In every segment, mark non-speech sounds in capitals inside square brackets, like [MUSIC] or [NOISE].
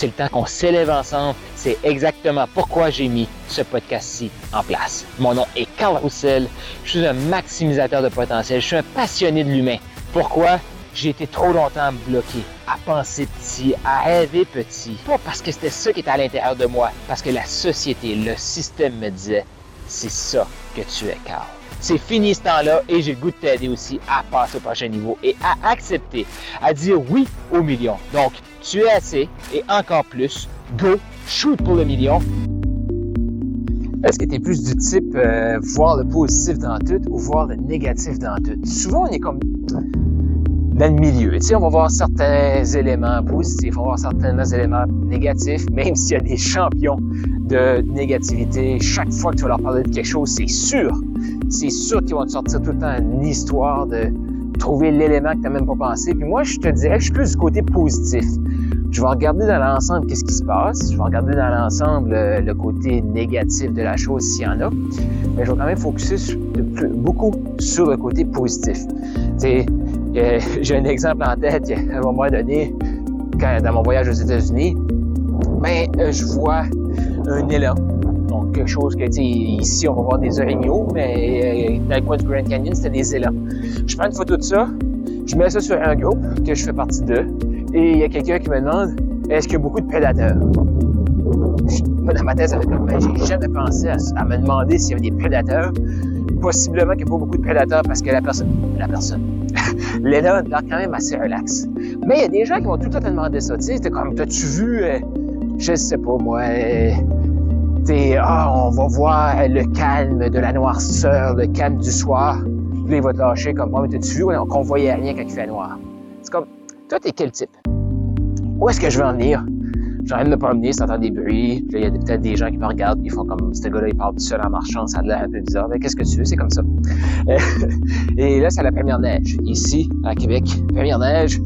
C'est le temps qu'on s'élève ensemble. C'est exactement pourquoi j'ai mis ce podcast-ci en place. Mon nom est Carl Roussel. Je suis un maximisateur de potentiel. Je suis un passionné de l'humain. Pourquoi? J'ai été trop longtemps bloqué à penser petit, à rêver petit. Pas parce que c'était ça qui était à l'intérieur de moi, parce que la société, le système me disait, c'est ça que tu es, Carl. C'est fini ce temps-là et j'ai le goût de t'aider aussi à passer au prochain niveau et à accepter, à dire oui au million. Donc, tu es assez et encore plus. Go, shoot pour le million. Est-ce que tu es plus du type euh, voir le positif dans tout ou voir le négatif dans tout? Souvent, on est comme dans le milieu. Tu on va voir certains éléments positifs, on va voir certains éléments négatifs, [LAUGHS] même s'il y a des champions de négativité. Chaque fois que tu vas leur parler de quelque chose, c'est sûr, c'est sûr qu'ils vont te sortir tout le temps une histoire de trouver l'élément que tu n'as même pas pensé. Puis moi, je te dirais que je suis plus du côté positif. Je vais regarder dans l'ensemble qu'est-ce qui se passe. Je vais regarder dans l'ensemble euh, le, côté négatif de la chose s'il y en a. Mais je vais quand même focuser beaucoup sur le côté positif. [LAUGHS] J'ai un exemple en tête, à un moment donné, dans mon voyage aux États-Unis, ben, euh, je vois un élan. Donc, quelque chose que, tu ici, on va voir des orignaux, mais euh, dans le coin du Grand Canyon, c'était des élans. Je prends une photo de ça, je mets ça sur un groupe que je fais partie d'eux, et il y a quelqu'un qui me demande est-ce qu'il y a beaucoup de prédateurs? Dans ma tête, ben, j'ai jamais pensé à, me demander s'il y avait des prédateurs. Possiblement qu'il n'y a pas beaucoup de prédateurs parce que la personne, la personne, [LAUGHS] l'élan a quand même assez relax. Mais il y a des gens qui vont tout le temps te demander ça. Tu sais, comme, t'as-tu vu, euh, je sais pas moi, euh, t'es, ah, on va voir le calme de la noirceur, le calme du soir. Puis là, il va te lâcher comme, moi, mais t'as-tu vu? Qu'on voyait rien quand il fait noir? C'est comme, toi, t'es quel type? Où est-ce que je veux en venir? J'arrête de me promener, ça entend des bruits. Puis il y a peut-être des gens qui me regardent, puis ils font comme, ce gars-là, il parle tout seul en marchant, ça a l'air un peu bizarre. Mais qu'est-ce que tu veux? C'est comme ça. [LAUGHS] Et là, c'est la première neige. Ici, à Québec, première neige.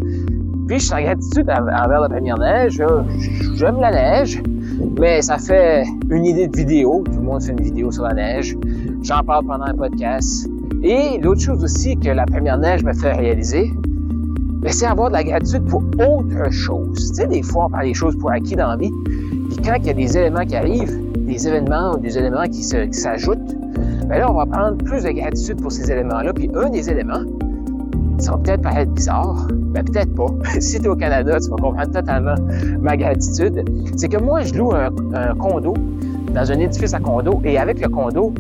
Puis je suis en gratitude envers la première neige. J'aime la neige, mais ça fait une idée de vidéo. Tout le monde fait une vidéo sur la neige. J'en parle pendant un podcast. Et l'autre chose aussi que la première neige me fait réaliser, mais c'est avoir de la gratitude pour autre chose. Tu sais, des fois, on prend des choses pour acquis dans la vie, puis quand il y a des éléments qui arrivent, des événements ou des éléments qui s'ajoutent, bien là, on va prendre plus de gratitude pour ces éléments-là. Puis un des éléments, ça va peut-être paraître bizarre, mais peut-être pas. [LAUGHS] si tu es au Canada, tu vas comprendre totalement ma gratitude. C'est que moi, je loue un, condo dans un édifice à condo, et avec le condo,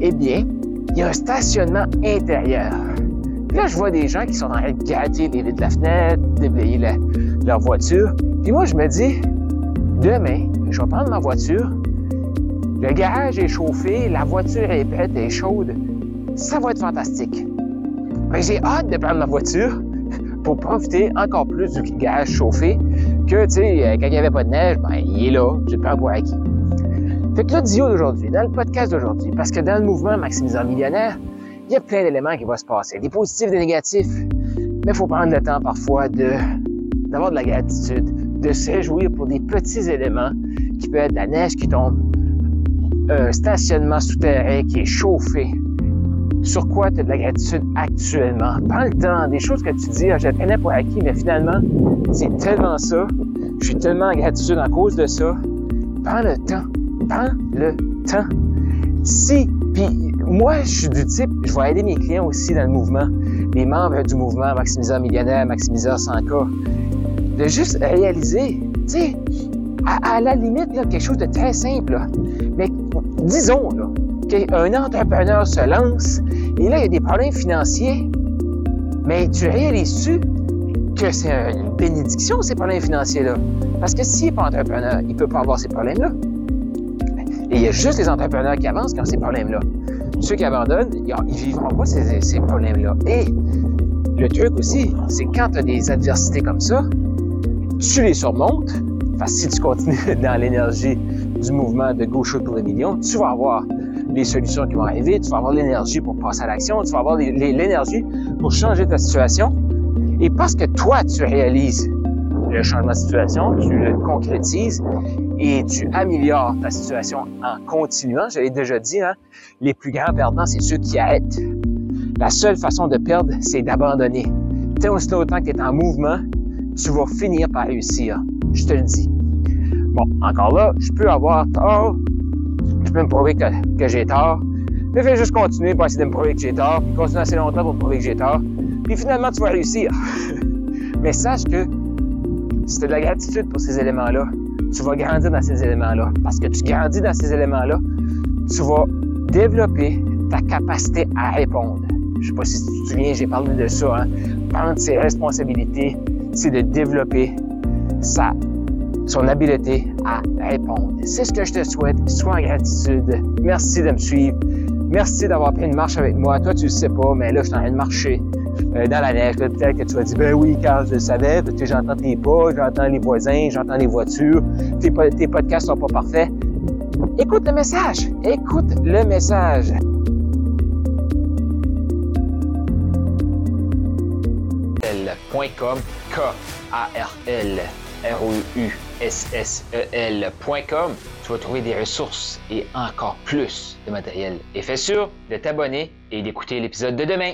eh bien, il y a un stationnement intérieur. Puis là, je vois des gens qui sont en train de gratter les vitres de la fenêtre, déblayer leur voiture. Puis moi, je me dis, demain, je vais prendre ma voiture, le garage est chauffé, la voiture est prête, est chaude. Ça va être fantastique. J'ai hâte de prendre ma voiture [LAUGHS] pour profiter encore plus du garage chauffé que, tu sais, quand il n'y avait pas de neige, ben, il est là, je le prends pour acquis. Fait que l'audio d'aujourd'hui, dans le podcast d'aujourd'hui, parce que dans le mouvement Maximisant Millionnaire, il y a plein d'éléments qui vont se passer, des positifs, des négatifs. Mais il faut prendre le temps parfois de, d'avoir de la gratitude, de se réjouir pour des petits éléments qui peuvent être la neige qui tombe, un stationnement souterrain qui est chauffé. Sur quoi tu as de la gratitude actuellement? Prends le temps, des choses que tu dis, ah, je prenais pour acquis, mais finalement, c'est tellement ça. Je suis tellement en gratitude à cause de ça. Prends le temps. Prends le temps. Si, puis moi, je suis du type, je vais aider mes clients aussi dans le mouvement, les membres du mouvement Maximiseur Millionnaire, Maximiseur 100K, de juste réaliser, tu sais, à, la limite, quelque chose de très simple, mais disons là, qu'un entrepreneur se lance et là, il y a des problèmes financiers, mais tu réalises-tu que c'est une bénédiction, ces problèmes financiers-là? Parce que s'il n'est pas entrepreneur, il ne peut pas avoir ces problèmes-là. Et il y a juste les entrepreneurs qui avancent quand ces problèmes-là. Ceux qui abandonnent, ils ne vivront pas ces, problèmes-là. Et le truc aussi, c'est quand tu as des adversités comme ça, tu les surmontes. Parce que si tu continues [LAUGHS] dans l'énergie du mouvement de Shoot pour les millions, tu vas avoir les solutions qui vont arriver, tu vas avoir l'énergie pour passer à l'action, tu vas avoir l'énergie pour changer ta situation. Et parce que toi, tu réalises le changement de situation, tu le concrétises et tu améliores ta situation en continuant. Je l'ai déjà dit, hein, les plus grands perdants, c'est ceux qui arrêtent. La seule façon de perdre, c'est d'abandonner. Tant aussi longtemps que tu es en mouvement, tu vas finir par réussir. Je te le dis. Bon, encore là, je peux avoir je peux me prouver que, que j'ai tort, mais fais juste continuer pour essayer de me prouver que j'ai tort, puis continuer assez longtemps pour me prouver que j'ai tort, puis finalement, tu vas réussir. [LAUGHS] mais sache que si tu as de la gratitude pour ces éléments-là, tu vas grandir dans ces éléments-là. Parce que tu grandis dans ces éléments-là, tu vas développer ta capacité à répondre. Je sais pas si tu te souviens, j'ai parlé de ça. Hein? Prendre ses responsabilités, c'est de développer sa, son habileté à répondre. C'est ce que je te souhaite. Sois en gratitude. Merci de me suivre. Merci d'avoir pris une marche avec moi. Toi, tu le sais pas, mais là, je suis en train de marcher euh, dans la neige. Peut-être que tu vas dire, ben oui, car je le savais, j'entends tes pas, j'entends les voisins, j'entends les voitures, tes, tes podcasts sont pas parfaits. Écoute le message. Écoute le message. K-A-R-L, R-O-U-S-S-E-L.com. Tu vas trouver des ressources et encore plus de matériel. Et fais sûr de t'abonner et d'écouter l'épisode de demain.